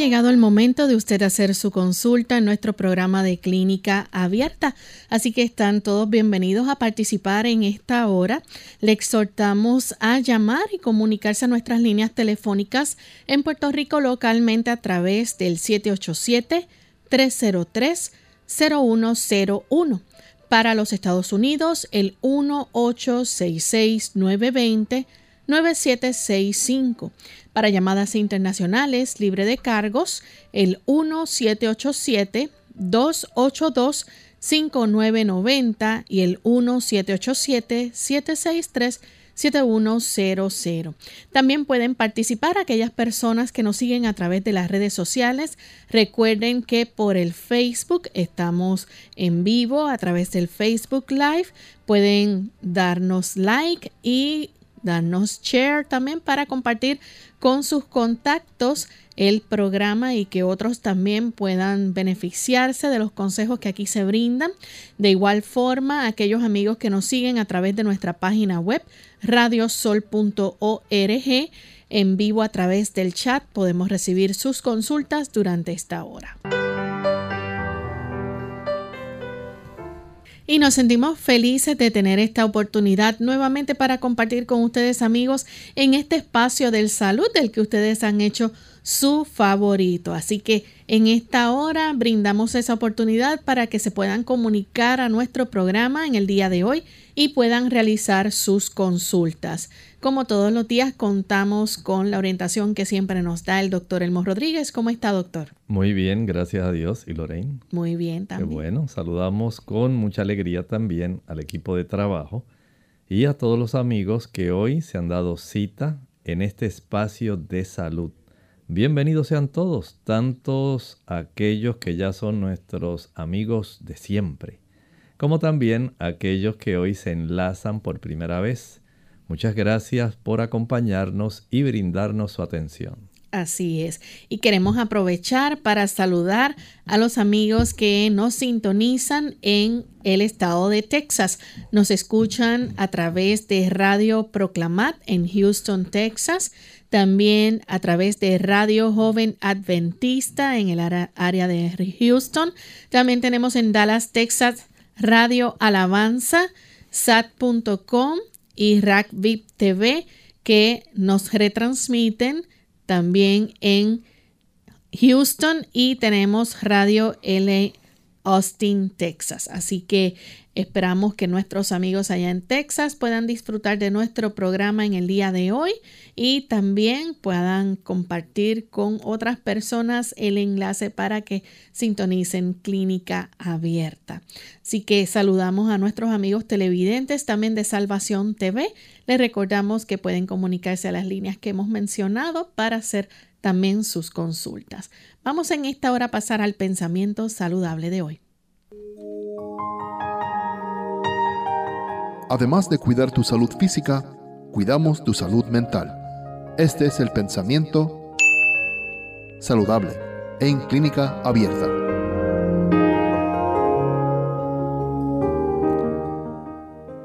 Llegado el momento de usted hacer su consulta en nuestro programa de clínica abierta, así que están todos bienvenidos a participar en esta hora. Le exhortamos a llamar y comunicarse a nuestras líneas telefónicas en Puerto Rico localmente a través del 787-303-0101. Para los Estados Unidos, el 1866 920 9765. Para llamadas internacionales libre de cargos, el 1787 5990 y el 1787-763-7100. También pueden participar aquellas personas que nos siguen a través de las redes sociales. Recuerden que por el Facebook estamos en vivo a través del Facebook Live. Pueden darnos like y darnos share también para compartir con sus contactos el programa y que otros también puedan beneficiarse de los consejos que aquí se brindan. De igual forma, aquellos amigos que nos siguen a través de nuestra página web radiosol.org en vivo a través del chat podemos recibir sus consultas durante esta hora. Y nos sentimos felices de tener esta oportunidad nuevamente para compartir con ustedes amigos en este espacio del salud del que ustedes han hecho su favorito. Así que en esta hora brindamos esa oportunidad para que se puedan comunicar a nuestro programa en el día de hoy y puedan realizar sus consultas. Como todos los días contamos con la orientación que siempre nos da el doctor Elmo Rodríguez. ¿Cómo está, doctor? Muy bien, gracias a Dios. ¿Y Lorraine? Muy bien también. Qué bueno, saludamos con mucha alegría también al equipo de trabajo y a todos los amigos que hoy se han dado cita en este espacio de salud. Bienvenidos sean todos, tantos aquellos que ya son nuestros amigos de siempre, como también aquellos que hoy se enlazan por primera vez Muchas gracias por acompañarnos y brindarnos su atención. Así es. Y queremos aprovechar para saludar a los amigos que nos sintonizan en el estado de Texas. Nos escuchan a través de Radio Proclamat en Houston, Texas. También a través de Radio Joven Adventista en el área de Houston. También tenemos en Dallas, Texas, Radio Alabanza, sat.com y Rack TV que nos retransmiten también en Houston y tenemos Radio L Austin, Texas. Así que Esperamos que nuestros amigos allá en Texas puedan disfrutar de nuestro programa en el día de hoy y también puedan compartir con otras personas el enlace para que sintonicen Clínica Abierta. Así que saludamos a nuestros amigos televidentes también de Salvación TV. Les recordamos que pueden comunicarse a las líneas que hemos mencionado para hacer también sus consultas. Vamos en esta hora a pasar al pensamiento saludable de hoy. Además de cuidar tu salud física, cuidamos tu salud mental. Este es el pensamiento saludable en clínica abierta.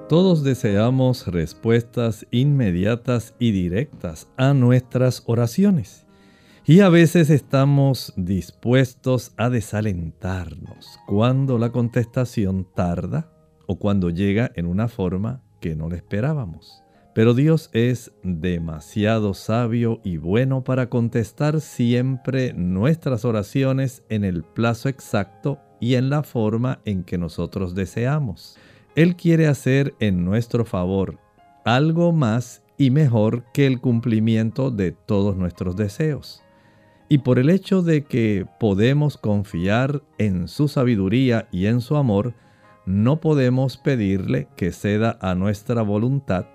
Todos deseamos respuestas inmediatas y directas a nuestras oraciones. Y a veces estamos dispuestos a desalentarnos cuando la contestación tarda o cuando llega en una forma que no le esperábamos. Pero Dios es demasiado sabio y bueno para contestar siempre nuestras oraciones en el plazo exacto y en la forma en que nosotros deseamos. Él quiere hacer en nuestro favor algo más y mejor que el cumplimiento de todos nuestros deseos. Y por el hecho de que podemos confiar en su sabiduría y en su amor, no podemos pedirle que ceda a nuestra voluntad,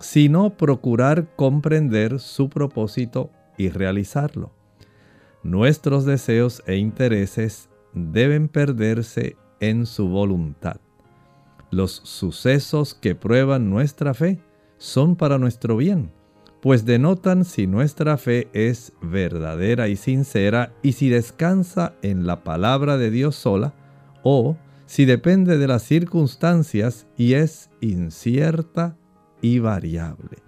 sino procurar comprender su propósito y realizarlo. Nuestros deseos e intereses deben perderse en su voluntad. Los sucesos que prueban nuestra fe son para nuestro bien, pues denotan si nuestra fe es verdadera y sincera y si descansa en la palabra de Dios sola o si depende de las circunstancias y es incierta y variable.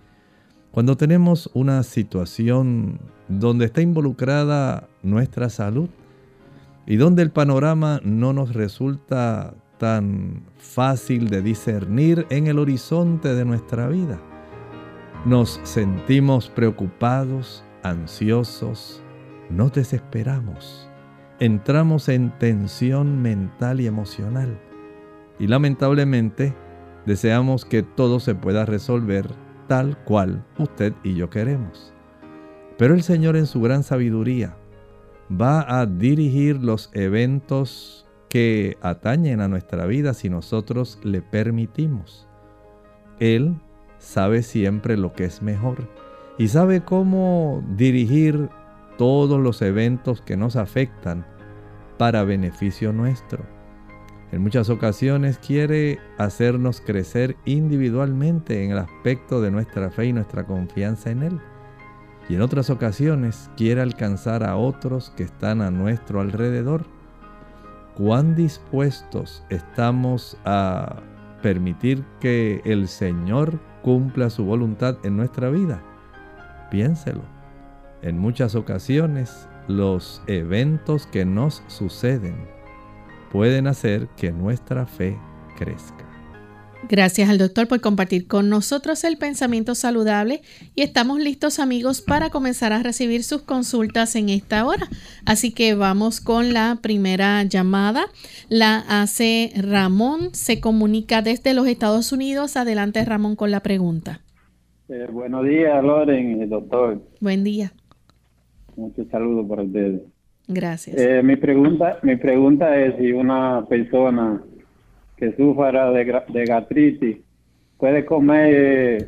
Cuando tenemos una situación donde está involucrada nuestra salud y donde el panorama no nos resulta tan fácil de discernir en el horizonte de nuestra vida, nos sentimos preocupados, ansiosos, nos desesperamos, entramos en tensión mental y emocional y lamentablemente deseamos que todo se pueda resolver tal cual usted y yo queremos. Pero el Señor en su gran sabiduría va a dirigir los eventos que atañen a nuestra vida si nosotros le permitimos. Él sabe siempre lo que es mejor y sabe cómo dirigir todos los eventos que nos afectan para beneficio nuestro. En muchas ocasiones quiere hacernos crecer individualmente en el aspecto de nuestra fe y nuestra confianza en Él. Y en otras ocasiones quiere alcanzar a otros que están a nuestro alrededor. ¿Cuán dispuestos estamos a permitir que el Señor cumpla su voluntad en nuestra vida? Piénselo. En muchas ocasiones los eventos que nos suceden pueden hacer que nuestra fe crezca. Gracias al doctor por compartir con nosotros el pensamiento saludable y estamos listos amigos para comenzar a recibir sus consultas en esta hora. Así que vamos con la primera llamada. La hace Ramón, se comunica desde los Estados Unidos. Adelante Ramón con la pregunta. Eh, buenos días Loren, doctor. Buen día. Muchos saludos para ustedes. Gracias. Eh, mi pregunta, mi pregunta es si una persona que sufra de, de gastritis puede comer eh,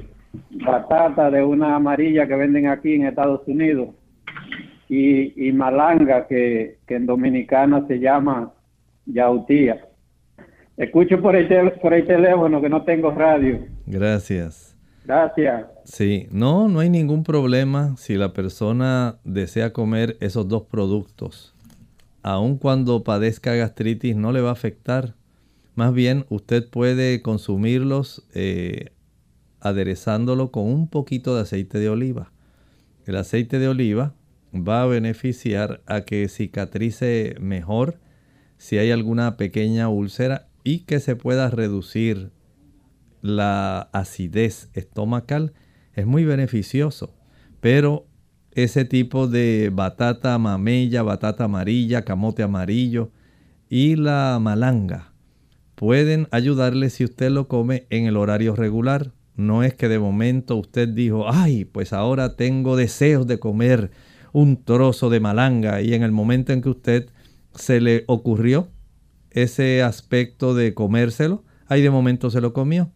batata de una amarilla que venden aquí en Estados Unidos y, malanga que, en dominicana se llama yautía. Escucho por el, por el teléfono que no tengo radio. Gracias. Gracias. Sí, no, no hay ningún problema si la persona desea comer esos dos productos. Aun cuando padezca gastritis no le va a afectar. Más bien usted puede consumirlos eh, aderezándolo con un poquito de aceite de oliva. El aceite de oliva va a beneficiar a que cicatrice mejor si hay alguna pequeña úlcera y que se pueda reducir la acidez estomacal es muy beneficioso, pero ese tipo de batata mamella, batata amarilla, camote amarillo y la malanga pueden ayudarle si usted lo come en el horario regular. No es que de momento usted dijo, ay, pues ahora tengo deseos de comer un trozo de malanga y en el momento en que usted se le ocurrió ese aspecto de comérselo, ahí de momento se lo comió.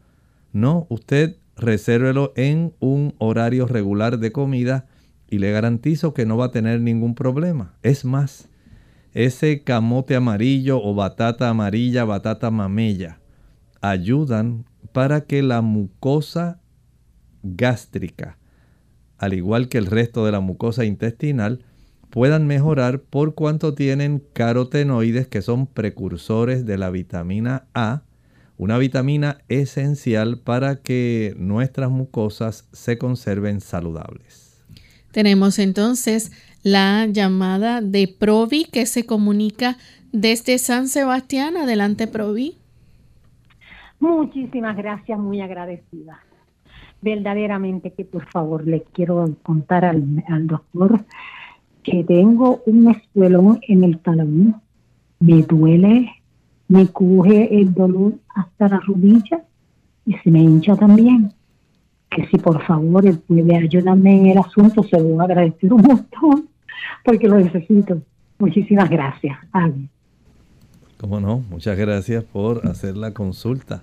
No, usted resérvelo en un horario regular de comida y le garantizo que no va a tener ningún problema. Es más, ese camote amarillo o batata amarilla, batata mamella, ayudan para que la mucosa gástrica, al igual que el resto de la mucosa intestinal, puedan mejorar por cuanto tienen carotenoides que son precursores de la vitamina A una vitamina esencial para que nuestras mucosas se conserven saludables. Tenemos entonces la llamada de Provi que se comunica desde San Sebastián. Adelante, Provi. Muchísimas gracias, muy agradecida. Verdaderamente que por favor le quiero contar al, al doctor que tengo un espuelón en el talón, me duele me coge el dolor hasta la rodilla y se me hincha también. Que si por favor él puede ayudarme en el asunto, se lo voy a agradecer un montón, porque lo necesito. Muchísimas gracias. Cómo no, muchas gracias por hacer la consulta.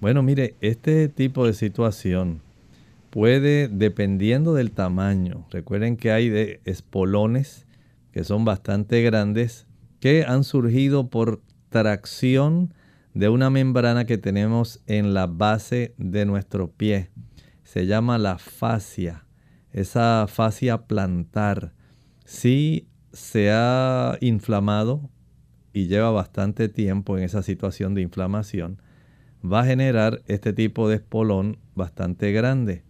Bueno, mire, este tipo de situación puede, dependiendo del tamaño, recuerden que hay de espolones que son bastante grandes, que han surgido por de una membrana que tenemos en la base de nuestro pie. Se llama la fascia, esa fascia plantar. Si se ha inflamado y lleva bastante tiempo en esa situación de inflamación, va a generar este tipo de espolón bastante grande.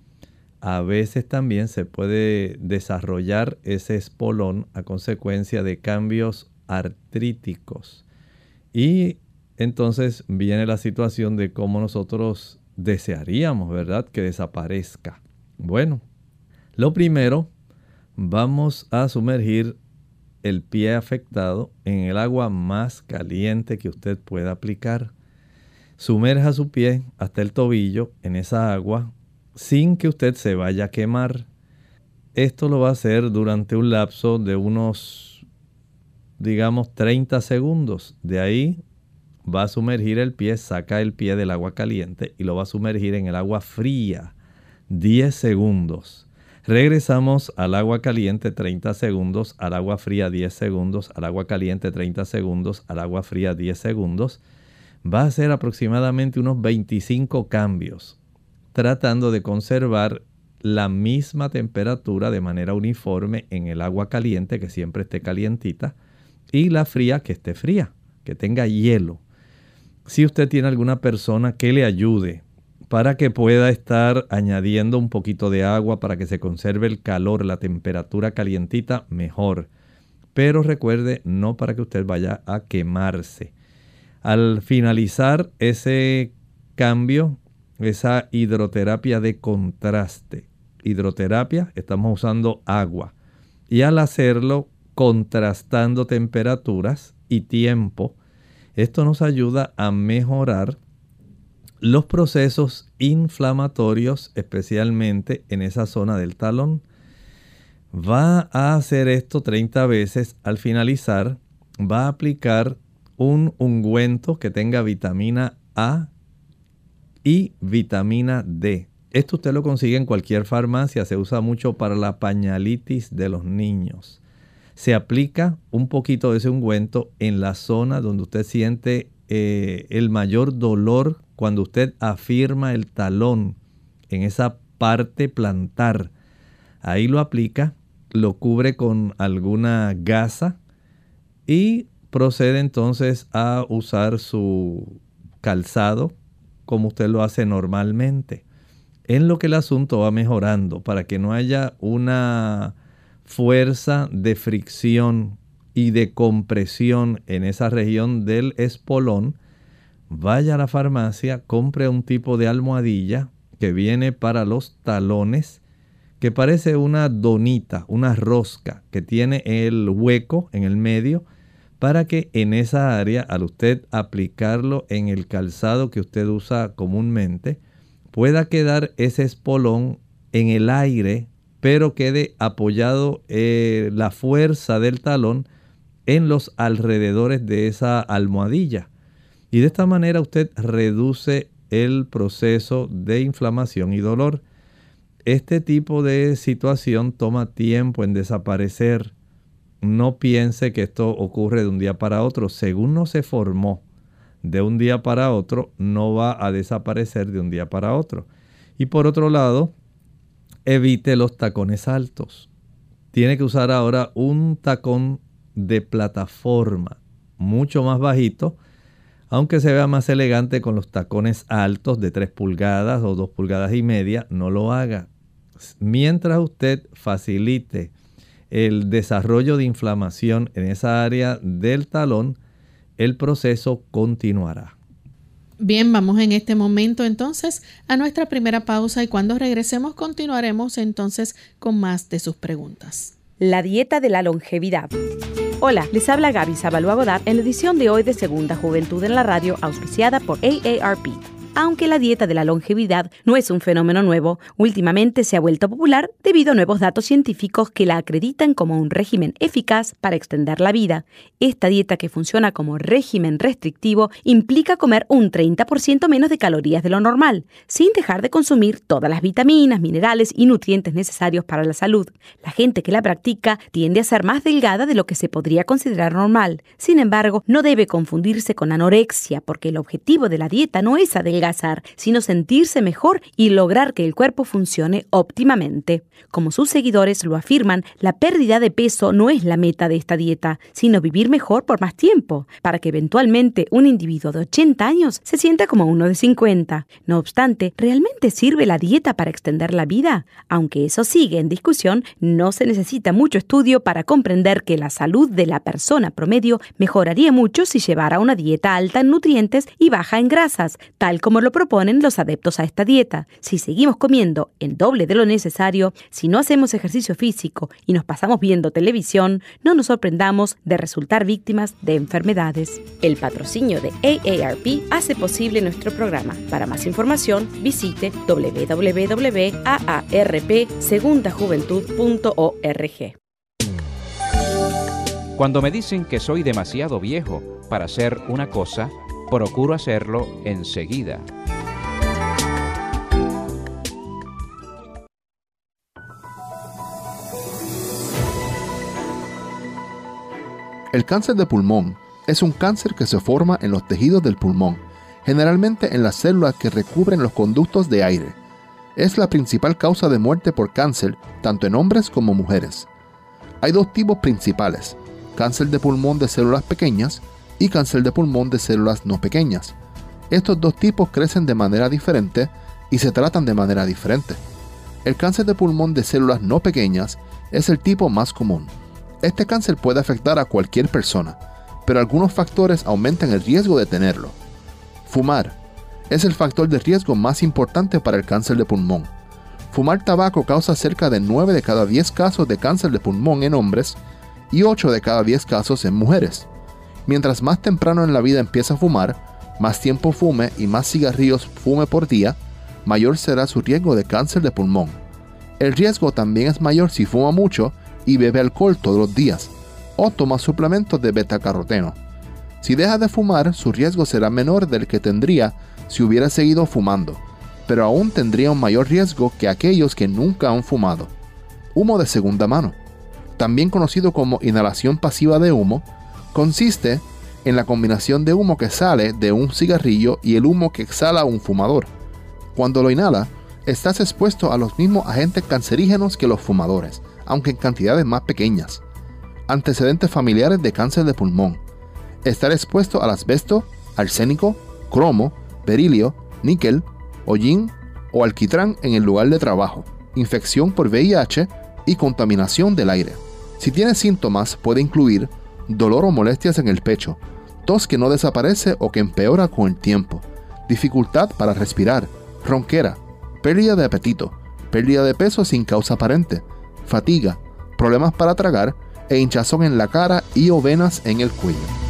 A veces también se puede desarrollar ese espolón a consecuencia de cambios artríticos. Y entonces viene la situación de cómo nosotros desearíamos, ¿verdad?, que desaparezca. Bueno, lo primero, vamos a sumergir el pie afectado en el agua más caliente que usted pueda aplicar. Sumerja su pie hasta el tobillo en esa agua sin que usted se vaya a quemar. Esto lo va a hacer durante un lapso de unos, digamos, 30 segundos. De ahí va a sumergir el pie, saca el pie del agua caliente y lo va a sumergir en el agua fría. 10 segundos. Regresamos al agua caliente 30 segundos, al agua fría 10 segundos, al agua caliente 30 segundos, al agua fría 10 segundos. Va a ser aproximadamente unos 25 cambios, tratando de conservar la misma temperatura de manera uniforme en el agua caliente, que siempre esté calientita, y la fría que esté fría, que tenga hielo. Si usted tiene alguna persona que le ayude para que pueda estar añadiendo un poquito de agua para que se conserve el calor, la temperatura calientita, mejor. Pero recuerde, no para que usted vaya a quemarse. Al finalizar ese cambio, esa hidroterapia de contraste, hidroterapia, estamos usando agua. Y al hacerlo, contrastando temperaturas y tiempo, esto nos ayuda a mejorar los procesos inflamatorios, especialmente en esa zona del talón. Va a hacer esto 30 veces. Al finalizar, va a aplicar un ungüento que tenga vitamina A y vitamina D. Esto usted lo consigue en cualquier farmacia, se usa mucho para la pañalitis de los niños. Se aplica un poquito de ese ungüento en la zona donde usted siente eh, el mayor dolor cuando usted afirma el talón en esa parte plantar, ahí lo aplica, lo cubre con alguna gasa y procede entonces a usar su calzado como usted lo hace normalmente. En lo que el asunto va mejorando para que no haya una fuerza de fricción y de compresión en esa región del espolón, vaya a la farmacia, compre un tipo de almohadilla que viene para los talones, que parece una donita, una rosca, que tiene el hueco en el medio, para que en esa área, al usted aplicarlo en el calzado que usted usa comúnmente, pueda quedar ese espolón en el aire, pero quede apoyado eh, la fuerza del talón en los alrededores de esa almohadilla. Y de esta manera usted reduce el proceso de inflamación y dolor. Este tipo de situación toma tiempo en desaparecer. No piense que esto ocurre de un día para otro. Según no se formó de un día para otro, no va a desaparecer de un día para otro. Y por otro lado, evite los tacones altos. Tiene que usar ahora un tacón de plataforma mucho más bajito aunque se vea más elegante con los tacones altos de 3 pulgadas o 2 pulgadas y media, no lo haga. Mientras usted facilite el desarrollo de inflamación en esa área del talón, el proceso continuará. Bien, vamos en este momento entonces a nuestra primera pausa y cuando regresemos continuaremos entonces con más de sus preguntas. La dieta de la longevidad. Hola, les habla Gaby Sabalua Godard en la edición de hoy de Segunda Juventud en la Radio, auspiciada por AARP. Aunque la dieta de la longevidad no es un fenómeno nuevo, últimamente se ha vuelto popular debido a nuevos datos científicos que la acreditan como un régimen eficaz para extender la vida. Esta dieta que funciona como régimen restrictivo implica comer un 30% menos de calorías de lo normal, sin dejar de consumir todas las vitaminas, minerales y nutrientes necesarios para la salud. La gente que la practica tiende a ser más delgada de lo que se podría considerar normal. Sin embargo, no debe confundirse con anorexia, porque el objetivo de la dieta no es adelgazar, sino sentirse mejor y lograr que el cuerpo funcione óptimamente. Como sus seguidores lo afirman, la pérdida de peso no es la meta de esta dieta, sino vivir mejor por más tiempo, para que eventualmente un individuo de 80 años se sienta como uno de 50. No obstante, ¿realmente sirve la dieta para extender la vida? Aunque eso sigue en discusión, no se necesita mucho estudio para comprender que la salud de la persona promedio mejoraría mucho si llevara una dieta alta en nutrientes y baja en grasas, tal como lo proponen los adeptos a esta dieta. Si seguimos comiendo en doble de lo necesario, si no hacemos ejercicio físico y nos pasamos viendo televisión, no nos sorprendamos de resultar víctimas de enfermedades. El patrocinio de AARP hace posible nuestro programa. Para más información, visite www.aarpsegundajuventud.org. Cuando me dicen que soy demasiado viejo para hacer una cosa, procuro hacerlo enseguida. El cáncer de pulmón es un cáncer que se forma en los tejidos del pulmón, generalmente en las células que recubren los conductos de aire. Es la principal causa de muerte por cáncer tanto en hombres como mujeres. Hay dos tipos principales, cáncer de pulmón de células pequeñas y cáncer de pulmón de células no pequeñas. Estos dos tipos crecen de manera diferente y se tratan de manera diferente. El cáncer de pulmón de células no pequeñas es el tipo más común. Este cáncer puede afectar a cualquier persona, pero algunos factores aumentan el riesgo de tenerlo. Fumar es el factor de riesgo más importante para el cáncer de pulmón. Fumar tabaco causa cerca de 9 de cada 10 casos de cáncer de pulmón en hombres y 8 de cada 10 casos en mujeres. Mientras más temprano en la vida empieza a fumar, más tiempo fume y más cigarrillos fume por día, mayor será su riesgo de cáncer de pulmón. El riesgo también es mayor si fuma mucho y bebe alcohol todos los días o toma suplementos de betacaroteno. Si deja de fumar, su riesgo será menor del que tendría si hubiera seguido fumando, pero aún tendría un mayor riesgo que aquellos que nunca han fumado. Humo de segunda mano, también conocido como inhalación pasiva de humo, consiste en la combinación de humo que sale de un cigarrillo y el humo que exhala un fumador. Cuando lo inhala, estás expuesto a los mismos agentes cancerígenos que los fumadores, aunque en cantidades más pequeñas. Antecedentes familiares de cáncer de pulmón. Estar expuesto al asbesto, arsénico, cromo, berilio, níquel, hollín o alquitrán en el lugar de trabajo. Infección por VIH y contaminación del aire. Si tiene síntomas puede incluir dolor o molestias en el pecho, tos que no desaparece o que empeora con el tiempo, dificultad para respirar, ronquera, pérdida de apetito, pérdida de peso sin causa aparente, fatiga, problemas para tragar e hinchazón en la cara y o venas en el cuello.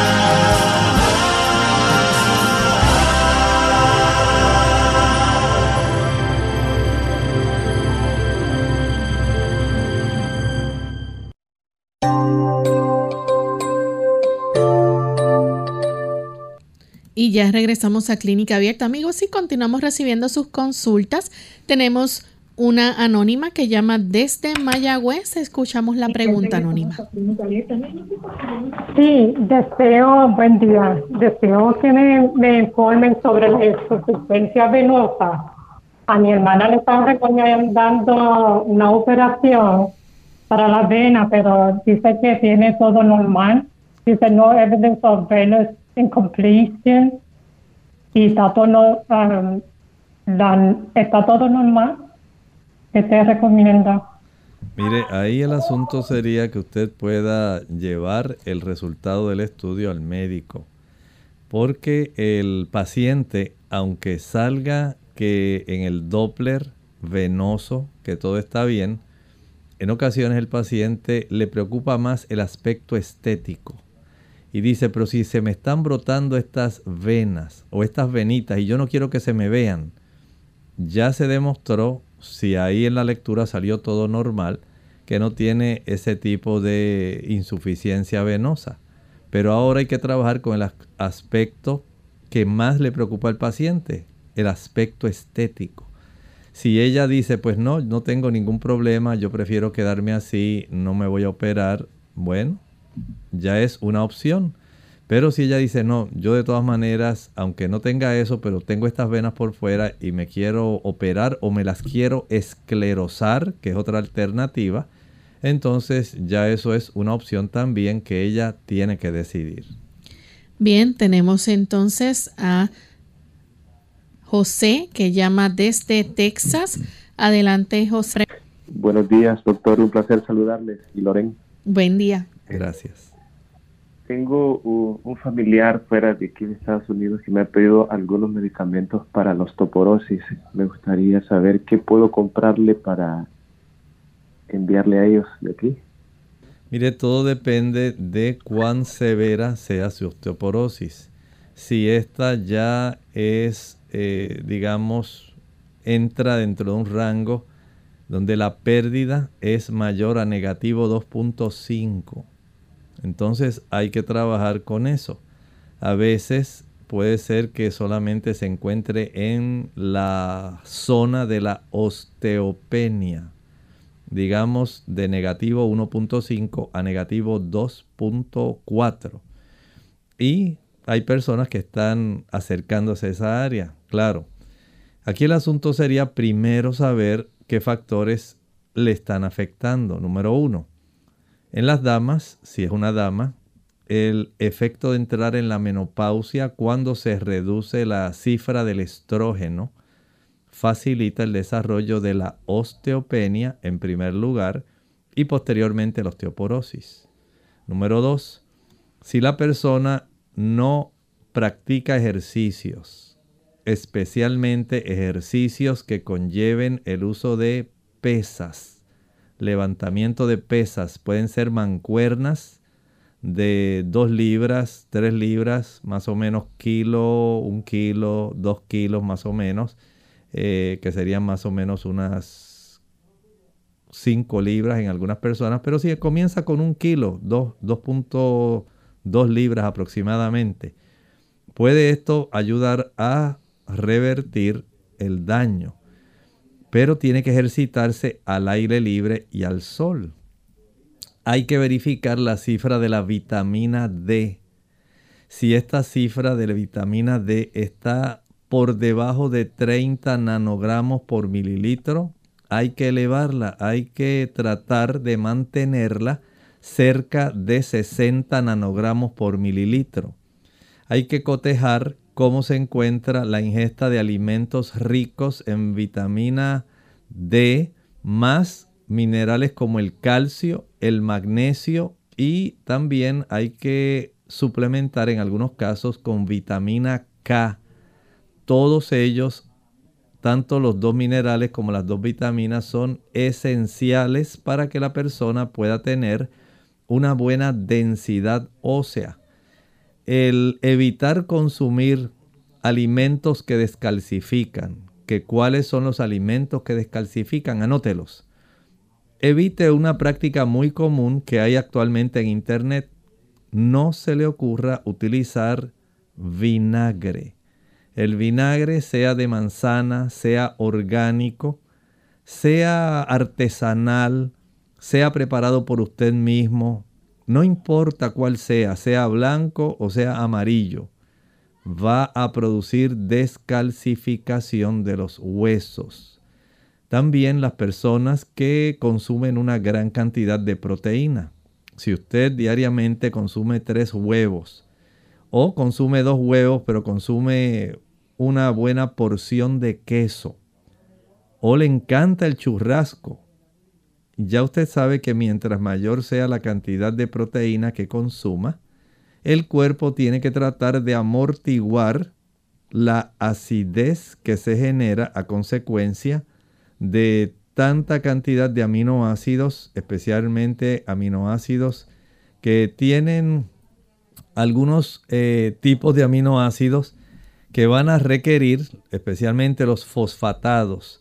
Y ya regresamos a Clínica Abierta, amigos, y continuamos recibiendo sus consultas. Tenemos una anónima que llama desde Mayagüez. Escuchamos la pregunta anónima. Sí, deseo, buen día, deseo que me, me informen sobre la insuficiencia venosa a mi hermana le están recomendando una operación para la vena, pero dice que tiene todo normal. Dice no evidence of venous y está todo, um, está todo normal. ¿Qué te recomienda? Mire, ahí el asunto sería que usted pueda llevar el resultado del estudio al médico. Porque el paciente, aunque salga que en el Doppler venoso, que todo está bien, en ocasiones el paciente le preocupa más el aspecto estético. Y dice, pero si se me están brotando estas venas o estas venitas y yo no quiero que se me vean, ya se demostró, si ahí en la lectura salió todo normal, que no tiene ese tipo de insuficiencia venosa. Pero ahora hay que trabajar con el as- aspecto que más le preocupa al paciente, el aspecto estético. Si ella dice, pues no, no tengo ningún problema, yo prefiero quedarme así, no me voy a operar, bueno, ya es una opción. Pero si ella dice, no, yo de todas maneras, aunque no tenga eso, pero tengo estas venas por fuera y me quiero operar o me las quiero esclerosar, que es otra alternativa, entonces ya eso es una opción también que ella tiene que decidir. Bien, tenemos entonces a José que llama desde Texas. Adelante, José. Buenos días, doctor. Un placer saludarles. Y Loren, Buen día. Gracias. tengo un familiar fuera de aquí de Estados Unidos que me ha pedido algunos medicamentos para la osteoporosis. Me gustaría saber qué puedo comprarle para enviarle a ellos de aquí. Mire, todo depende de cuán severa sea su osteoporosis. Si esta ya es, eh, digamos, entra dentro de un rango donde la pérdida es mayor a negativo 2.5. Entonces hay que trabajar con eso. A veces puede ser que solamente se encuentre en la zona de la osteopenia digamos, de negativo 1.5 a negativo 2.4. Y hay personas que están acercándose a esa área, claro. Aquí el asunto sería primero saber qué factores le están afectando. Número uno, en las damas, si es una dama, el efecto de entrar en la menopausia cuando se reduce la cifra del estrógeno, facilita el desarrollo de la osteopenia en primer lugar y posteriormente la osteoporosis. Número 2. Si la persona no practica ejercicios, especialmente ejercicios que conlleven el uso de pesas, levantamiento de pesas, pueden ser mancuernas de 2 libras, 3 libras, más o menos kilo, 1 kilo, 2 kilos más o menos, eh, que serían más o menos unas 5 libras en algunas personas, pero si comienza con un kilo, 2.2 libras aproximadamente, puede esto ayudar a revertir el daño, pero tiene que ejercitarse al aire libre y al sol. Hay que verificar la cifra de la vitamina D. Si esta cifra de la vitamina D está por debajo de 30 nanogramos por mililitro, hay que elevarla, hay que tratar de mantenerla cerca de 60 nanogramos por mililitro. Hay que cotejar cómo se encuentra la ingesta de alimentos ricos en vitamina D más minerales como el calcio, el magnesio y también hay que suplementar en algunos casos con vitamina K. Todos ellos, tanto los dos minerales como las dos vitaminas, son esenciales para que la persona pueda tener una buena densidad ósea. El evitar consumir alimentos que descalcifican, que cuáles son los alimentos que descalcifican, anótelos. Evite una práctica muy común que hay actualmente en internet. No se le ocurra utilizar vinagre. El vinagre sea de manzana, sea orgánico, sea artesanal, sea preparado por usted mismo, no importa cuál sea, sea blanco o sea amarillo. va a producir descalcificación de los huesos. También las personas que consumen una gran cantidad de proteína. Si usted diariamente consume tres huevos o consume dos huevos pero consume una buena porción de queso o le encanta el churrasco, ya usted sabe que mientras mayor sea la cantidad de proteína que consuma, el cuerpo tiene que tratar de amortiguar la acidez que se genera a consecuencia de tanta cantidad de aminoácidos, especialmente aminoácidos que tienen algunos eh, tipos de aminoácidos que van a requerir, especialmente los fosfatados,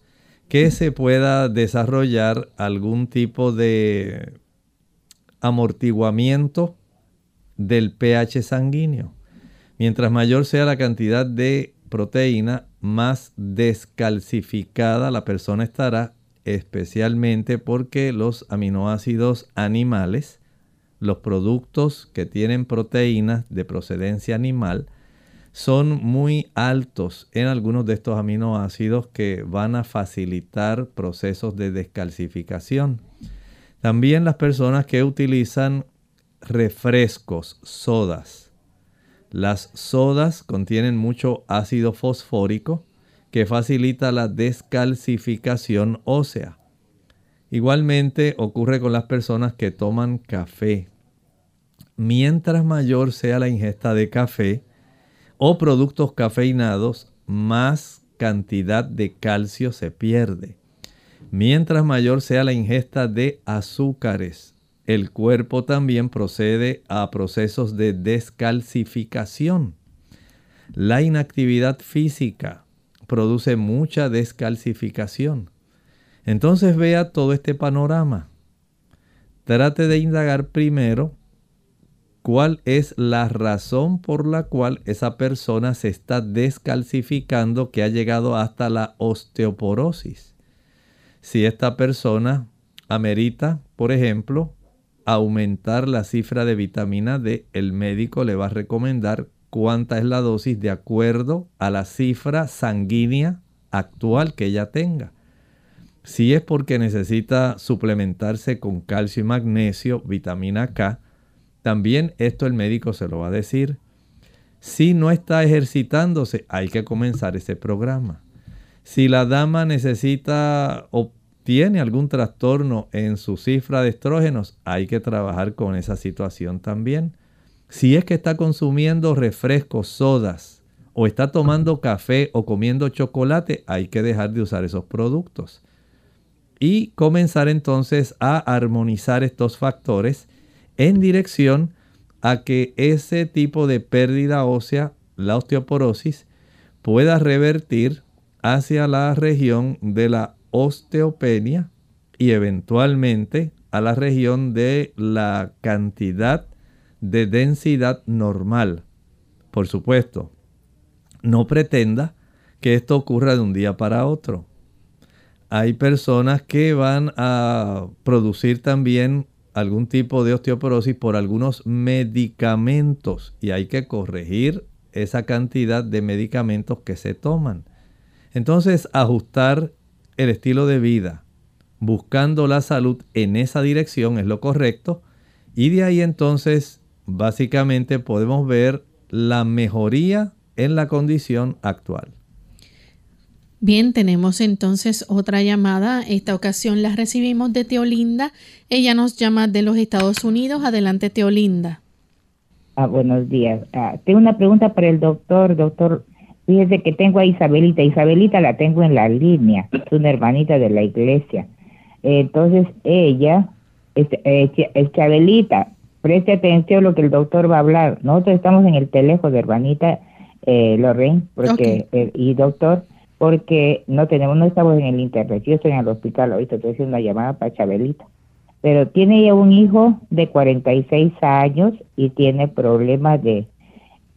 que se pueda desarrollar algún tipo de amortiguamiento del pH sanguíneo. Mientras mayor sea la cantidad de proteína, más descalcificada la persona estará, especialmente porque los aminoácidos animales, los productos que tienen proteínas de procedencia animal, son muy altos en algunos de estos aminoácidos que van a facilitar procesos de descalcificación. También las personas que utilizan refrescos, sodas. Las sodas contienen mucho ácido fosfórico que facilita la descalcificación ósea. Igualmente ocurre con las personas que toman café. Mientras mayor sea la ingesta de café o productos cafeinados, más cantidad de calcio se pierde. Mientras mayor sea la ingesta de azúcares, el cuerpo también procede a procesos de descalcificación. La inactividad física produce mucha descalcificación. Entonces vea todo este panorama. Trate de indagar primero cuál es la razón por la cual esa persona se está descalcificando que ha llegado hasta la osteoporosis. Si esta persona amerita, por ejemplo, aumentar la cifra de vitamina D, el médico le va a recomendar cuánta es la dosis de acuerdo a la cifra sanguínea actual que ella tenga. Si es porque necesita suplementarse con calcio y magnesio, vitamina K, también esto el médico se lo va a decir. Si no está ejercitándose, hay que comenzar ese programa. Si la dama necesita o tiene algún trastorno en su cifra de estrógenos, hay que trabajar con esa situación también. Si es que está consumiendo refrescos, sodas, o está tomando café o comiendo chocolate, hay que dejar de usar esos productos. Y comenzar entonces a armonizar estos factores en dirección a que ese tipo de pérdida ósea, la osteoporosis, pueda revertir hacia la región de la osteopenia y eventualmente a la región de la cantidad de densidad normal. Por supuesto, no pretenda que esto ocurra de un día para otro. Hay personas que van a producir también algún tipo de osteoporosis por algunos medicamentos y hay que corregir esa cantidad de medicamentos que se toman. Entonces, ajustar el estilo de vida, buscando la salud en esa dirección es lo correcto. Y de ahí entonces básicamente podemos ver la mejoría en la condición actual. Bien, tenemos entonces otra llamada. Esta ocasión la recibimos de Teolinda. Ella nos llama de los Estados Unidos. Adelante, Teolinda. Ah, buenos días. Ah, tengo una pregunta para el doctor. Doctor, Fíjese que tengo a Isabelita. Isabelita la tengo en la línea. Es una hermanita de la iglesia. Entonces ella, este, eh, Chabelita, preste atención a lo que el doctor va a hablar. Nosotros estamos en el teléfono de hermanita eh, Lorraine porque, eh, y doctor, porque no tenemos, no estamos en el internet. Yo estoy en el hospital ahorita, estoy haciendo una llamada para Chabelita. Pero tiene ella un hijo de 46 años y tiene problemas de,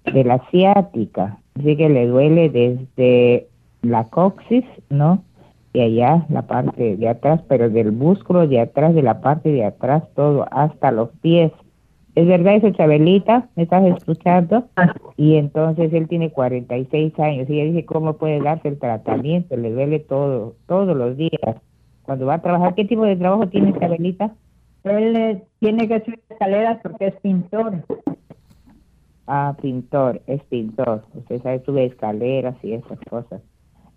de la ciática Así que le duele desde la coxis, ¿no? Y allá, la parte de atrás, pero del músculo de atrás, de la parte de atrás, todo, hasta los pies. Es verdad eso, Chabelita, me estás escuchando. Y entonces él tiene 46 años y ella dice, ¿cómo puede darse el tratamiento? Le duele todo, todos los días. Cuando va a trabajar, ¿qué tipo de trabajo tiene Chabelita? Él eh, tiene que subir escaleras porque es pintor. Ah, pintor, es pintor. Usted sabe, sube escaleras y esas cosas.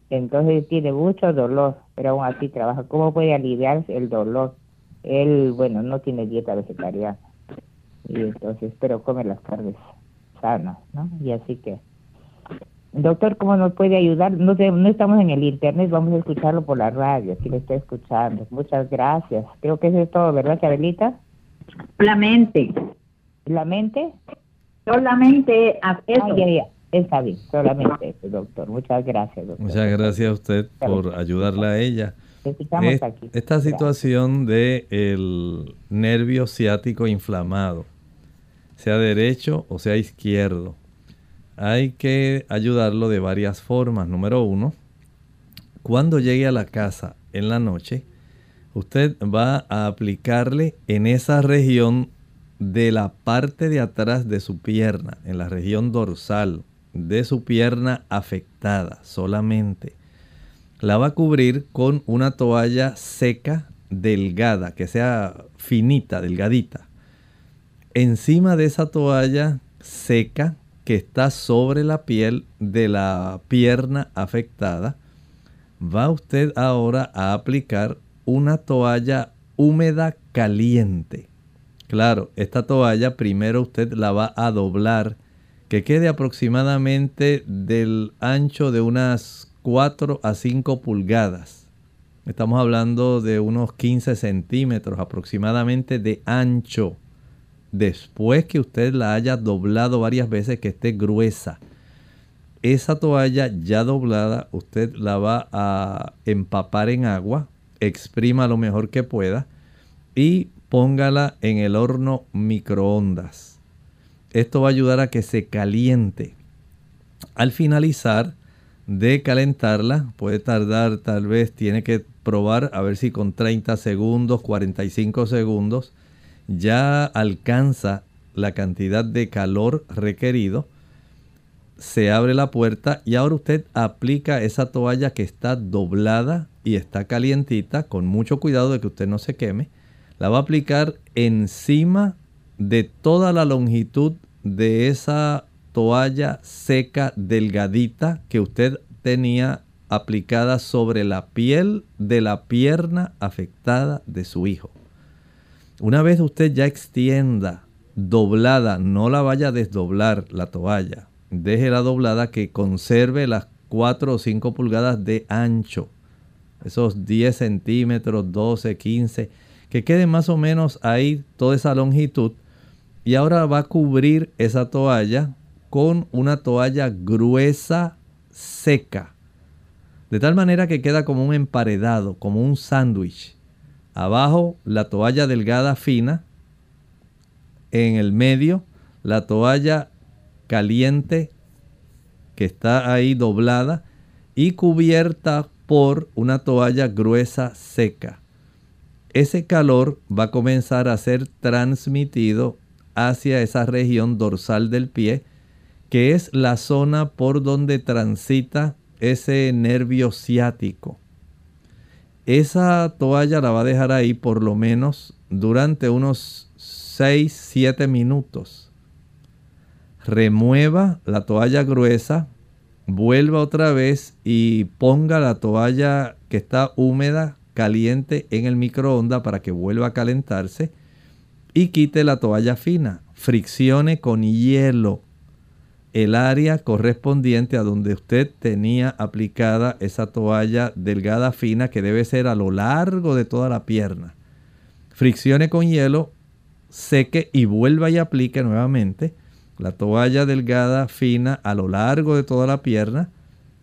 Entonces tiene mucho dolor, pero aún así trabaja. ¿Cómo puede aliviarse el dolor? Él, bueno, no tiene dieta vegetariana. Y entonces, pero come las carnes sanas, ¿no? Y así que, doctor, ¿cómo nos puede ayudar? No, sé, no estamos en el internet, vamos a escucharlo por la radio, aquí lo estoy escuchando. Muchas gracias. Creo que eso es todo, ¿verdad, Chabelita? La mente. ¿La mente? Solamente a eso. Ah, ya, ya. Está bien, solamente eso, doctor. Muchas gracias, doctor. Muchas gracias a usted por ayudarla a ella. Estamos Es- aquí. Esta situación de el nervio ciático inflamado, sea derecho o sea izquierdo, hay que ayudarlo de varias formas. Número uno, cuando llegue a la casa en la noche, usted va a aplicarle en esa región de la parte de atrás de su pierna, en la región dorsal de su pierna afectada solamente. La va a cubrir con una toalla seca, delgada, que sea finita, delgadita. Encima de esa toalla seca que está sobre la piel de la pierna afectada, va usted ahora a aplicar una toalla húmeda caliente. Claro, esta toalla primero usted la va a doblar que quede aproximadamente del ancho de unas 4 a 5 pulgadas. Estamos hablando de unos 15 centímetros aproximadamente de ancho. Después que usted la haya doblado varias veces, que esté gruesa. Esa toalla ya doblada, usted la va a empapar en agua, exprima lo mejor que pueda y póngala en el horno microondas. Esto va a ayudar a que se caliente. Al finalizar de calentarla, puede tardar tal vez, tiene que probar a ver si con 30 segundos, 45 segundos, ya alcanza la cantidad de calor requerido. Se abre la puerta y ahora usted aplica esa toalla que está doblada y está calientita, con mucho cuidado de que usted no se queme. La va a aplicar encima de toda la longitud de esa toalla seca delgadita que usted tenía aplicada sobre la piel de la pierna afectada de su hijo. Una vez usted ya extienda doblada, no la vaya a desdoblar la toalla, déjela doblada que conserve las 4 o 5 pulgadas de ancho, esos 10 centímetros, 12, 15, que quede más o menos ahí toda esa longitud. Y ahora va a cubrir esa toalla con una toalla gruesa, seca. De tal manera que queda como un emparedado, como un sándwich. Abajo la toalla delgada fina. En el medio la toalla caliente que está ahí doblada y cubierta por una toalla gruesa seca. Ese calor va a comenzar a ser transmitido hacia esa región dorsal del pie, que es la zona por donde transita ese nervio ciático. Esa toalla la va a dejar ahí por lo menos durante unos 6-7 minutos. Remueva la toalla gruesa, vuelva otra vez y ponga la toalla que está húmeda, caliente en el microondas para que vuelva a calentarse y quite la toalla fina. Friccione con hielo el área correspondiente a donde usted tenía aplicada esa toalla delgada fina que debe ser a lo largo de toda la pierna. Friccione con hielo, seque y vuelva y aplique nuevamente la toalla delgada fina a lo largo de toda la pierna.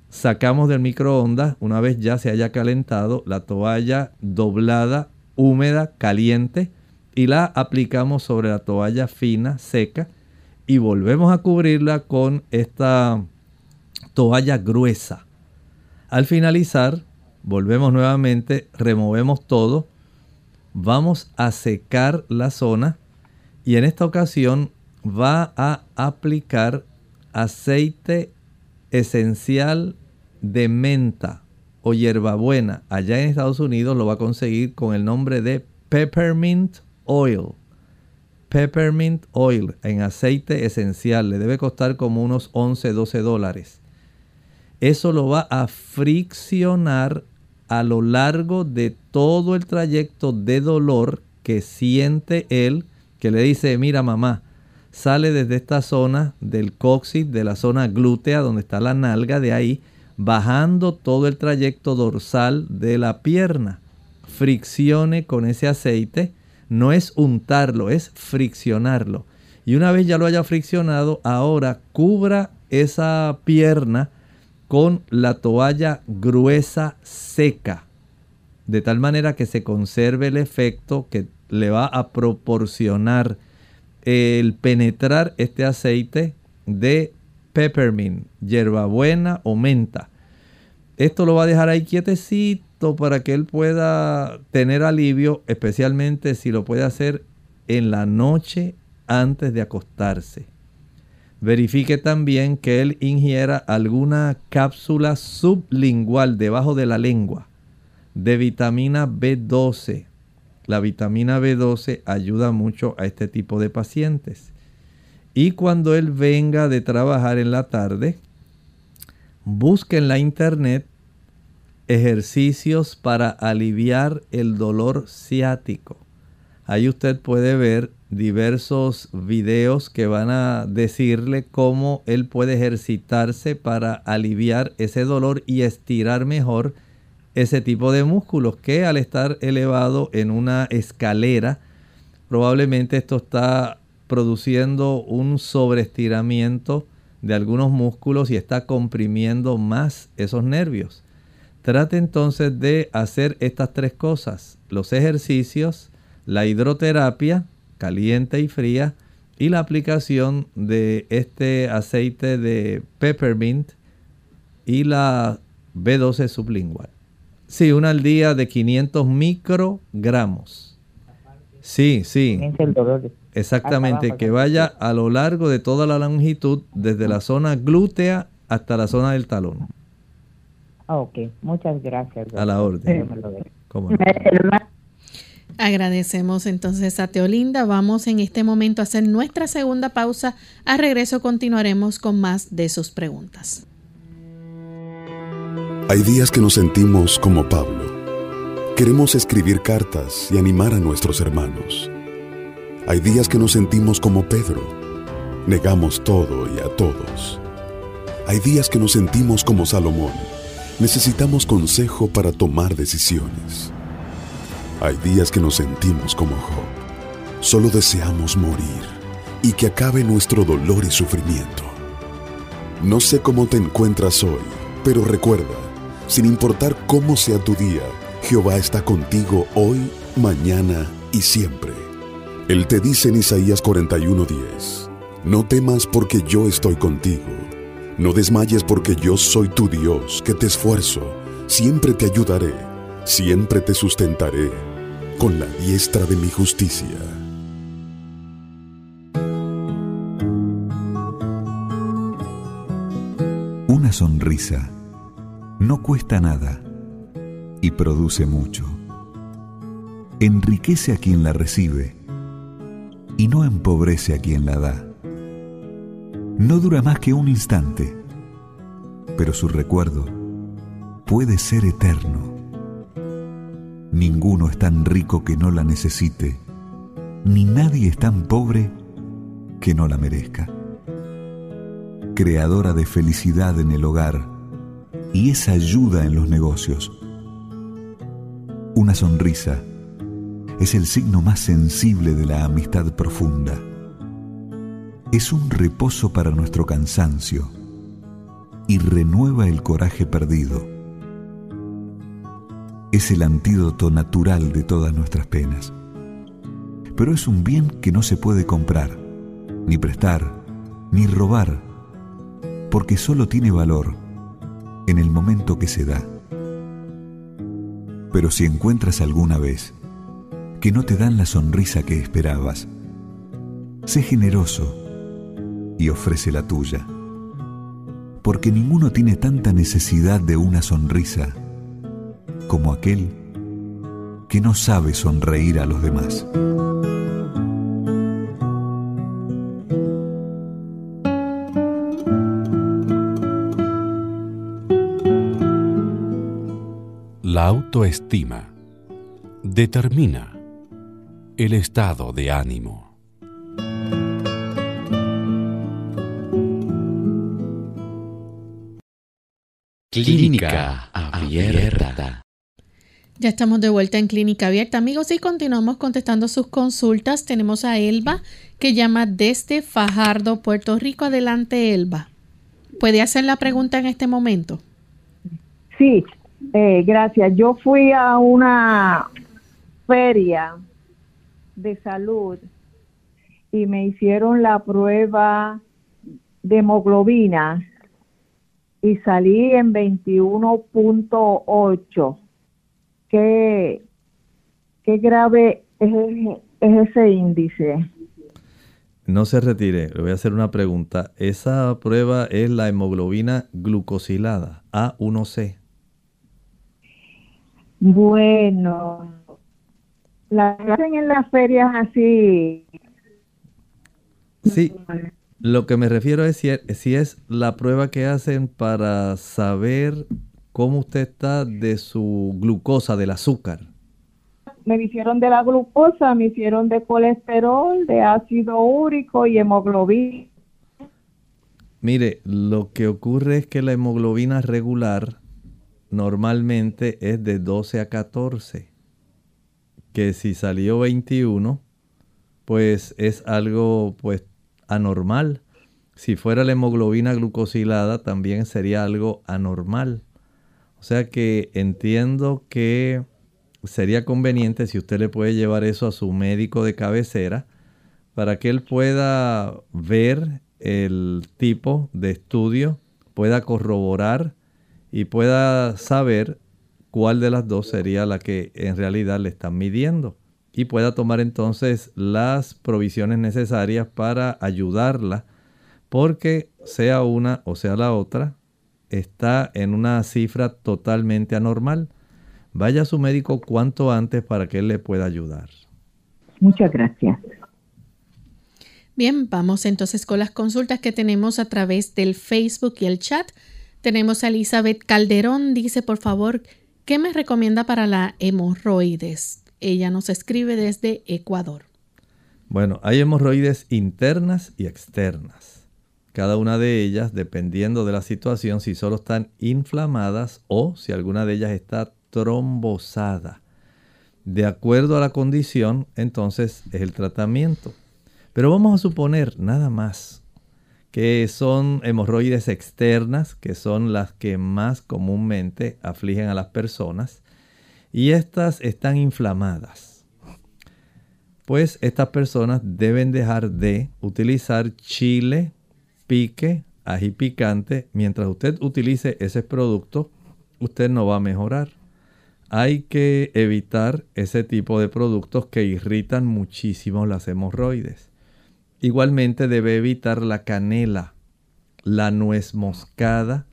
Sacamos del microondas una vez ya se haya calentado la toalla doblada, húmeda, caliente y la aplicamos sobre la toalla fina, seca y volvemos a cubrirla con esta toalla gruesa. Al finalizar, volvemos nuevamente, removemos todo, vamos a secar la zona y en esta ocasión va a aplicar aceite esencial de menta o hierbabuena. Allá en Estados Unidos lo va a conseguir con el nombre de peppermint oil. Peppermint oil en aceite esencial. Le debe costar como unos 11, 12 dólares. Eso lo va a friccionar a lo largo de todo el trayecto de dolor que siente él, que le dice, mira mamá, sale desde esta zona del coxis, de la zona glútea, donde está la nalga, de ahí, bajando todo el trayecto dorsal de la pierna. Friccione con ese aceite, no es untarlo, es friccionarlo. Y una vez ya lo haya friccionado, ahora cubra esa pierna con la toalla gruesa seca, de tal manera que se conserve el efecto que le va a proporcionar el penetrar este aceite de peppermint, hierbabuena o menta. Esto lo va a dejar ahí quietecito para que él pueda tener alivio, especialmente si lo puede hacer en la noche antes de acostarse. Verifique también que él ingiera alguna cápsula sublingual debajo de la lengua de vitamina B12. La vitamina B12 ayuda mucho a este tipo de pacientes. Y cuando él venga de trabajar en la tarde, busque en la internet ejercicios para aliviar el dolor ciático. Ahí usted puede ver diversos videos que van a decirle cómo él puede ejercitarse para aliviar ese dolor y estirar mejor ese tipo de músculos que al estar elevado en una escalera probablemente esto está produciendo un sobreestiramiento de algunos músculos y está comprimiendo más esos nervios. Trate entonces de hacer estas tres cosas, los ejercicios, la hidroterapia caliente y fría y la aplicación de este aceite de peppermint y la B12 sublingual. Sí, una al día de 500 microgramos. Sí, sí. Exactamente, que vaya a lo largo de toda la longitud, desde la zona glútea hasta la zona del talón. Ok, muchas gracias. A la orden. ¿Cómo Agradecemos entonces a Teolinda. Vamos en este momento a hacer nuestra segunda pausa. A regreso continuaremos con más de sus preguntas. Hay días que nos sentimos como Pablo. Queremos escribir cartas y animar a nuestros hermanos. Hay días que nos sentimos como Pedro. Negamos todo y a todos. Hay días que nos sentimos como Salomón. Necesitamos consejo para tomar decisiones. Hay días que nos sentimos como Job. Solo deseamos morir y que acabe nuestro dolor y sufrimiento. No sé cómo te encuentras hoy, pero recuerda, sin importar cómo sea tu día, Jehová está contigo hoy, mañana y siempre. Él te dice en Isaías 41:10, no temas porque yo estoy contigo, no desmayes porque yo soy tu Dios, que te esfuerzo, siempre te ayudaré, siempre te sustentaré con la diestra de mi justicia. Una sonrisa no cuesta nada y produce mucho. Enriquece a quien la recibe y no empobrece a quien la da. No dura más que un instante, pero su recuerdo puede ser eterno. Ninguno es tan rico que no la necesite, ni nadie es tan pobre que no la merezca. Creadora de felicidad en el hogar y esa ayuda en los negocios. Una sonrisa es el signo más sensible de la amistad profunda. Es un reposo para nuestro cansancio y renueva el coraje perdido es el antídoto natural de todas nuestras penas. Pero es un bien que no se puede comprar, ni prestar, ni robar, porque solo tiene valor en el momento que se da. Pero si encuentras alguna vez que no te dan la sonrisa que esperabas, Sé generoso y ofrece la tuya, porque ninguno tiene tanta necesidad de una sonrisa como aquel que no sabe sonreír a los demás. La autoestima determina el estado de ánimo. Clínica Abierta. Ya estamos de vuelta en Clínica Abierta, amigos, y continuamos contestando sus consultas. Tenemos a Elba, que llama desde Fajardo, Puerto Rico. Adelante, Elba. ¿Puede hacer la pregunta en este momento? Sí, eh, gracias. Yo fui a una feria de salud y me hicieron la prueba de hemoglobina y salí en 21.8. ¿Qué, ¿Qué grave es, es ese índice? No se retire, le voy a hacer una pregunta. Esa prueba es la hemoglobina glucosilada, A1C. Bueno, la hacen en las ferias así. Sí, lo que me refiero es si, si es la prueba que hacen para saber cómo usted está de su glucosa, del azúcar. Me hicieron de la glucosa, me hicieron de colesterol, de ácido úrico y hemoglobina. Mire, lo que ocurre es que la hemoglobina regular normalmente es de 12 a 14. Que si salió 21, pues es algo pues anormal. Si fuera la hemoglobina glucosilada también sería algo anormal. O sea que entiendo que sería conveniente si usted le puede llevar eso a su médico de cabecera para que él pueda ver el tipo de estudio, pueda corroborar y pueda saber cuál de las dos sería la que en realidad le están midiendo y pueda tomar entonces las provisiones necesarias para ayudarla porque sea una o sea la otra está en una cifra totalmente anormal. Vaya a su médico cuanto antes para que él le pueda ayudar. Muchas gracias. Bien, vamos entonces con las consultas que tenemos a través del Facebook y el chat. Tenemos a Elizabeth Calderón, dice por favor, ¿qué me recomienda para la hemorroides? Ella nos escribe desde Ecuador. Bueno, hay hemorroides internas y externas. Cada una de ellas, dependiendo de la situación, si solo están inflamadas o si alguna de ellas está trombosada. De acuerdo a la condición, entonces es el tratamiento. Pero vamos a suponer nada más que son hemorroides externas, que son las que más comúnmente afligen a las personas, y estas están inflamadas. Pues estas personas deben dejar de utilizar chile, pique, ají picante. Mientras usted utilice ese producto, usted no va a mejorar. Hay que evitar ese tipo de productos que irritan muchísimo las hemorroides. Igualmente debe evitar la canela, la nuez moscada,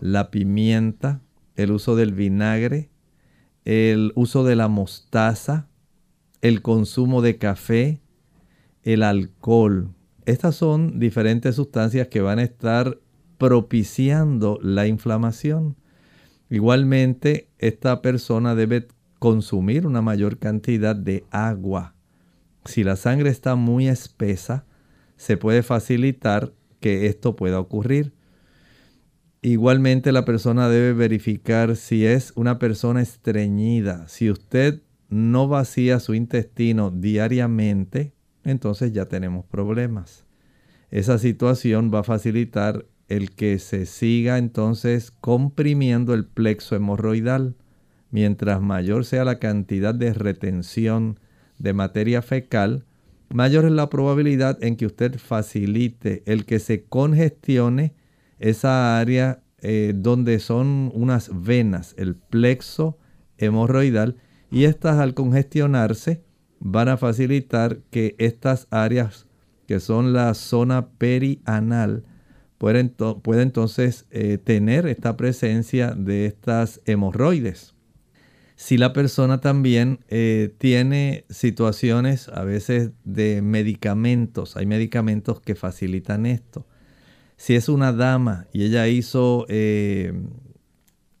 la pimienta, el uso del vinagre, el uso de la mostaza, el consumo de café, el alcohol. Estas son diferentes sustancias que van a estar propiciando la inflamación. Igualmente, esta persona debe consumir una mayor cantidad de agua. Si la sangre está muy espesa, se puede facilitar que esto pueda ocurrir. Igualmente la persona debe verificar si es una persona estreñida. Si usted no vacía su intestino diariamente, entonces ya tenemos problemas. Esa situación va a facilitar el que se siga entonces comprimiendo el plexo hemorroidal. Mientras mayor sea la cantidad de retención de materia fecal, mayor es la probabilidad en que usted facilite el que se congestione esa área eh, donde son unas venas, el plexo hemorroidal, y estas al congestionarse van a facilitar que estas áreas que son la zona perianal, puede, puede entonces eh, tener esta presencia de estas hemorroides. Si la persona también eh, tiene situaciones a veces de medicamentos, hay medicamentos que facilitan esto. Si es una dama y ella hizo eh,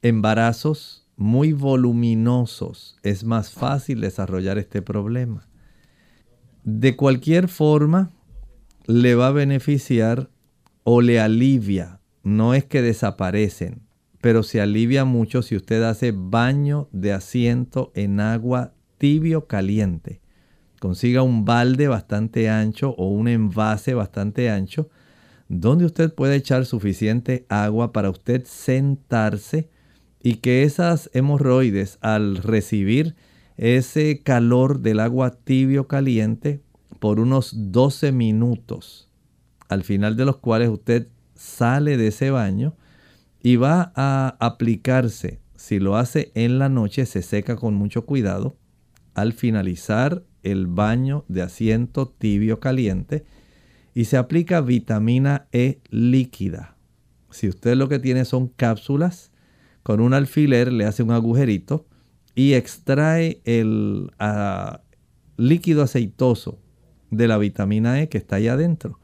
embarazos muy voluminosos, es más fácil desarrollar este problema. De cualquier forma, le va a beneficiar o le alivia. No es que desaparecen, pero se alivia mucho si usted hace baño de asiento en agua tibio caliente. Consiga un balde bastante ancho o un envase bastante ancho donde usted puede echar suficiente agua para usted sentarse y que esas hemorroides al recibir ese calor del agua tibio caliente por unos 12 minutos, al final de los cuales usted sale de ese baño y va a aplicarse, si lo hace en la noche, se seca con mucho cuidado, al finalizar el baño de asiento tibio caliente y se aplica vitamina E líquida. Si usted lo que tiene son cápsulas, con un alfiler le hace un agujerito y extrae el líquido aceitoso de la vitamina E que está ahí adentro.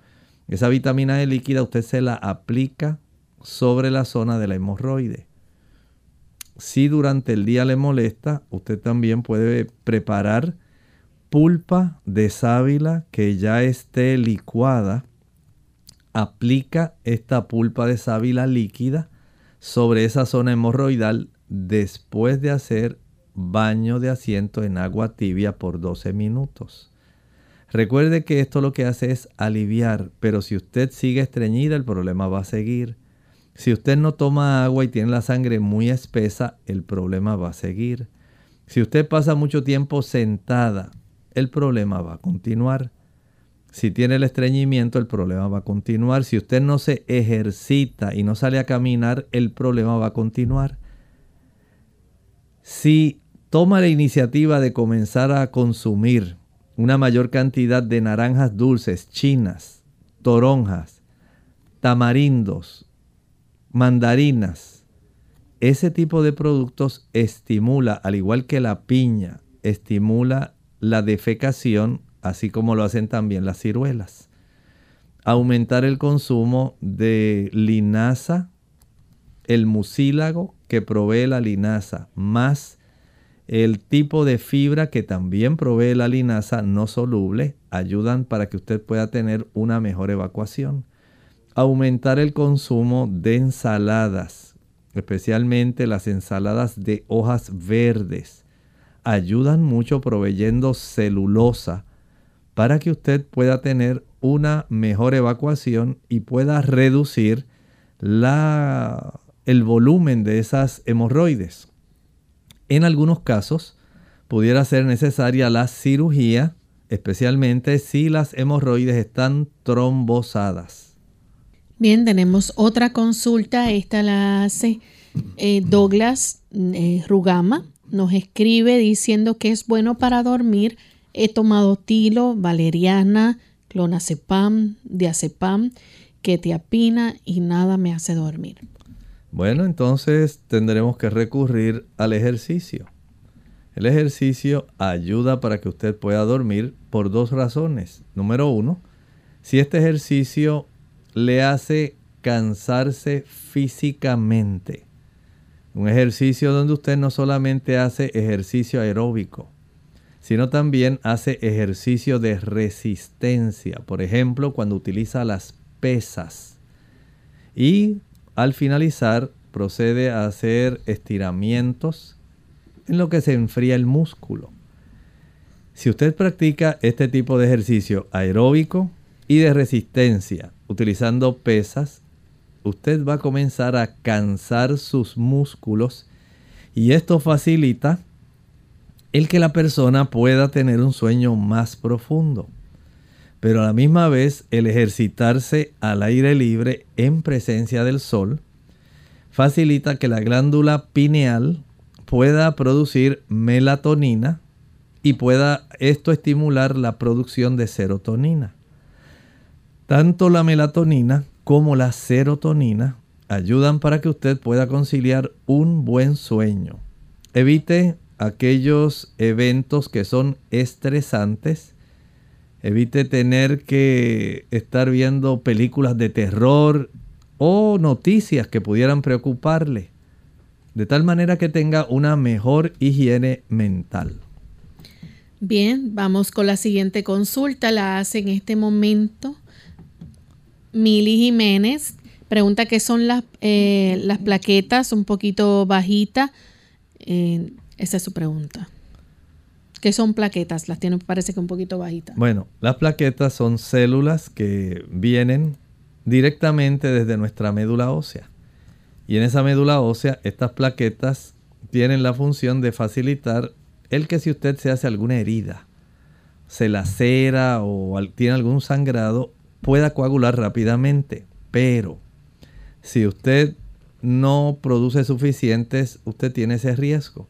Esa vitamina E líquida usted se la aplica sobre la zona de la hemorroide. Si durante el día le molesta, usted también puede preparar pulpa de sábila que ya esté licuada. Aplica esta pulpa de sábila líquida sobre esa zona hemorroidal después de hacer baño de asiento en agua tibia por 12 minutos. Recuerde que esto lo que hace es aliviar, pero si usted sigue estreñida el problema va a seguir. Si usted no toma agua y tiene la sangre muy espesa, el problema va a seguir. Si usted pasa mucho tiempo sentada, el problema va a continuar. Si tiene el estreñimiento, el problema va a continuar. Si usted no se ejercita y no sale a caminar, el problema va a continuar. Si toma la iniciativa de comenzar a consumir una mayor cantidad de naranjas dulces, chinas, toronjas, tamarindos, mandarinas. Ese tipo de productos estimula, al igual que la piña, estimula la defecación, así como lo hacen también las ciruelas. Aumentar el consumo de linaza, el mucílago que provee la linaza, más el tipo de fibra que también provee la linaza no soluble, ayudan para que usted pueda tener una mejor evacuación aumentar el consumo de ensaladas, especialmente las ensaladas de hojas verdes. Ayudan mucho proveyendo celulosa para que usted pueda tener una mejor evacuación y pueda reducir la, el volumen de esas hemorroides. En algunos casos pudiera ser necesaria la cirugía, especialmente si las hemorroides están trombosadas. Bien, tenemos otra consulta. Esta la hace eh, Douglas eh, Rugama. Nos escribe diciendo que es bueno para dormir. He tomado tilo, valeriana, clonazepam, diazepam, ketiapina y nada me hace dormir. Bueno, entonces tendremos que recurrir al ejercicio. El ejercicio ayuda para que usted pueda dormir por dos razones. Número uno, si este ejercicio le hace cansarse físicamente. Un ejercicio donde usted no solamente hace ejercicio aeróbico, sino también hace ejercicio de resistencia. Por ejemplo, cuando utiliza las pesas. Y al finalizar procede a hacer estiramientos en lo que se enfría el músculo. Si usted practica este tipo de ejercicio aeróbico y de resistencia utilizando pesas, usted va a comenzar a cansar sus músculos y esto facilita el que la persona pueda tener un sueño más profundo. Pero a la misma vez el ejercitarse al aire libre en presencia del sol facilita que la glándula pineal pueda producir melatonina y pueda esto estimular la producción de serotonina. Tanto la melatonina como la serotonina ayudan para que usted pueda conciliar un buen sueño. Evite aquellos eventos que son estresantes. Evite tener que estar viendo películas de terror o noticias que pudieran preocuparle. De tal manera que tenga una mejor higiene mental. Bien, vamos con la siguiente consulta. La hace en este momento Mili Jiménez. Pregunta qué son las, eh, las plaquetas un poquito bajitas. Eh, esa es su pregunta. ¿Qué son plaquetas? Las tiene, parece que un poquito bajitas. Bueno, las plaquetas son células que vienen directamente desde nuestra médula ósea. Y en esa médula ósea, estas plaquetas tienen la función de facilitar el que si usted se hace alguna herida, se lacera o tiene algún sangrado, pueda coagular rápidamente. Pero si usted no produce suficientes, usted tiene ese riesgo.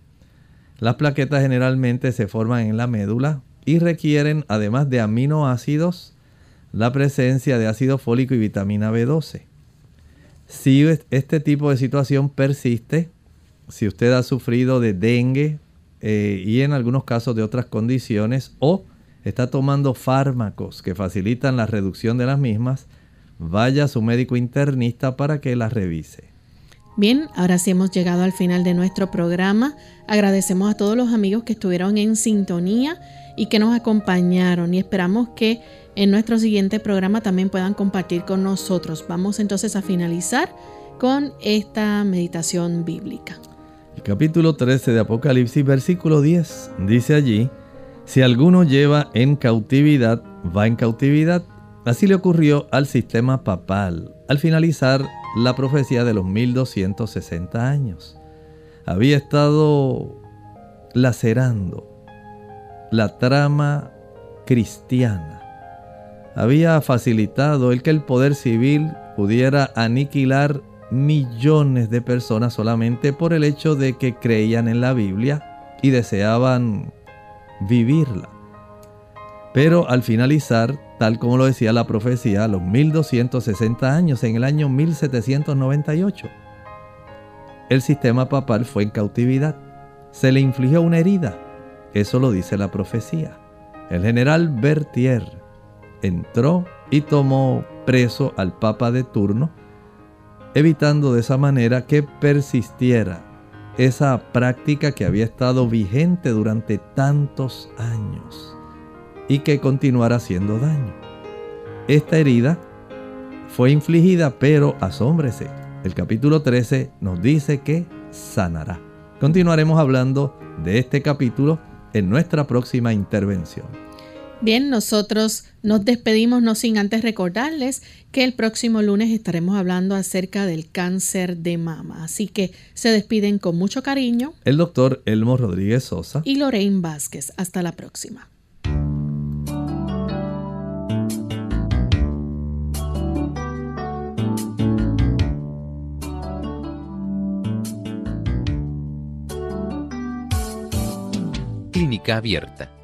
Las plaquetas generalmente se forman en la médula y requieren, además de aminoácidos, la presencia de ácido fólico y vitamina B12. Si este tipo de situación persiste, si usted ha sufrido de dengue eh, y en algunos casos de otras condiciones o está tomando fármacos que facilitan la reducción de las mismas, vaya a su médico internista para que las revise. Bien, ahora sí hemos llegado al final de nuestro programa. Agradecemos a todos los amigos que estuvieron en sintonía y que nos acompañaron y esperamos que en nuestro siguiente programa también puedan compartir con nosotros. Vamos entonces a finalizar con esta meditación bíblica. El capítulo 13 de Apocalipsis, versículo 10, dice allí, si alguno lleva en cautividad, va en cautividad. Así le ocurrió al sistema papal al finalizar la profecía de los 1260 años. Había estado lacerando la trama cristiana. Había facilitado el que el poder civil pudiera aniquilar millones de personas solamente por el hecho de que creían en la Biblia y deseaban vivirla. Pero al finalizar, tal como lo decía la profecía, a los 1260 años, en el año 1798, el sistema papal fue en cautividad. Se le infligió una herida. Eso lo dice la profecía. El general Berthier entró y tomó preso al papa de turno, evitando de esa manera que persistiera esa práctica que había estado vigente durante tantos años y que continuara haciendo daño. Esta herida fue infligida, pero asómbrese. El capítulo 13 nos dice que sanará. Continuaremos hablando de este capítulo en nuestra próxima intervención. Bien, nosotros nos despedimos no sin antes recordarles que el próximo lunes estaremos hablando acerca del cáncer de mama. Así que se despiden con mucho cariño. El doctor Elmo Rodríguez Sosa y Lorraine Vázquez. Hasta la próxima. Clínica abierta.